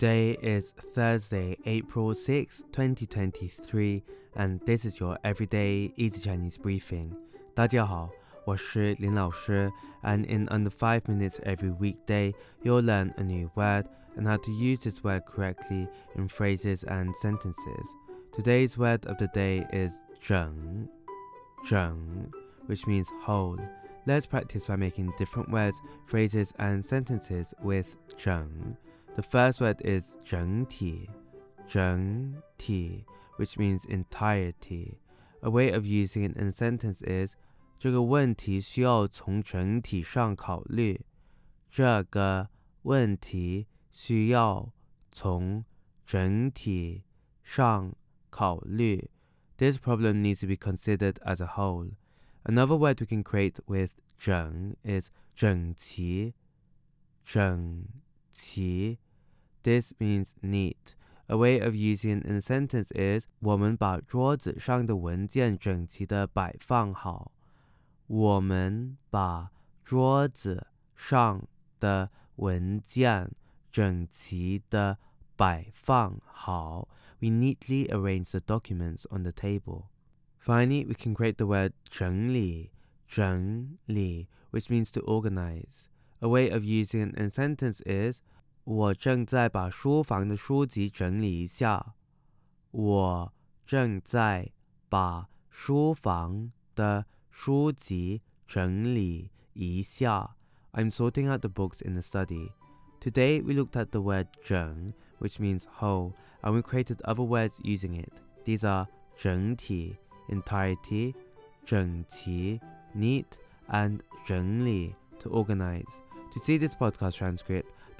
Today is Thursday, April 6, 2023, and this is your everyday easy Chinese briefing. 大家好，我是林老师, and in under 5 minutes every weekday, you'll learn a new word and how to use this word correctly in phrases and sentences. Today's word of the day is 整,整, which means whole. Let's practice by making different words, phrases, and sentences with 整. The first word is 整体,整体, which means entirety. A way of using it in a sentence is 这个问题需要从整体上考虑。这个问题需要从整体上考虑。This problem needs to be considered as a whole. Another word we can create with 整 is 整齐,整齐 this means neat. A way of using it in a sentence is 我们把桌子上的文件整齐地摆放好。我们把桌子上的文件整齐地摆放好。We neatly arrange the documents on the table. Finally, we can create the word 整理,整理, which means to organize. A way of using it in a sentence is 我正在把书房的书籍整理一下。我正在把书房的书籍整理一下。I'm sorting out the books in the study. Today we looked at the word 整, which means whole, and we created other words using it. These are 整体 entirety, 整齐 neat, and 整理 to organize. To see this podcast transcript,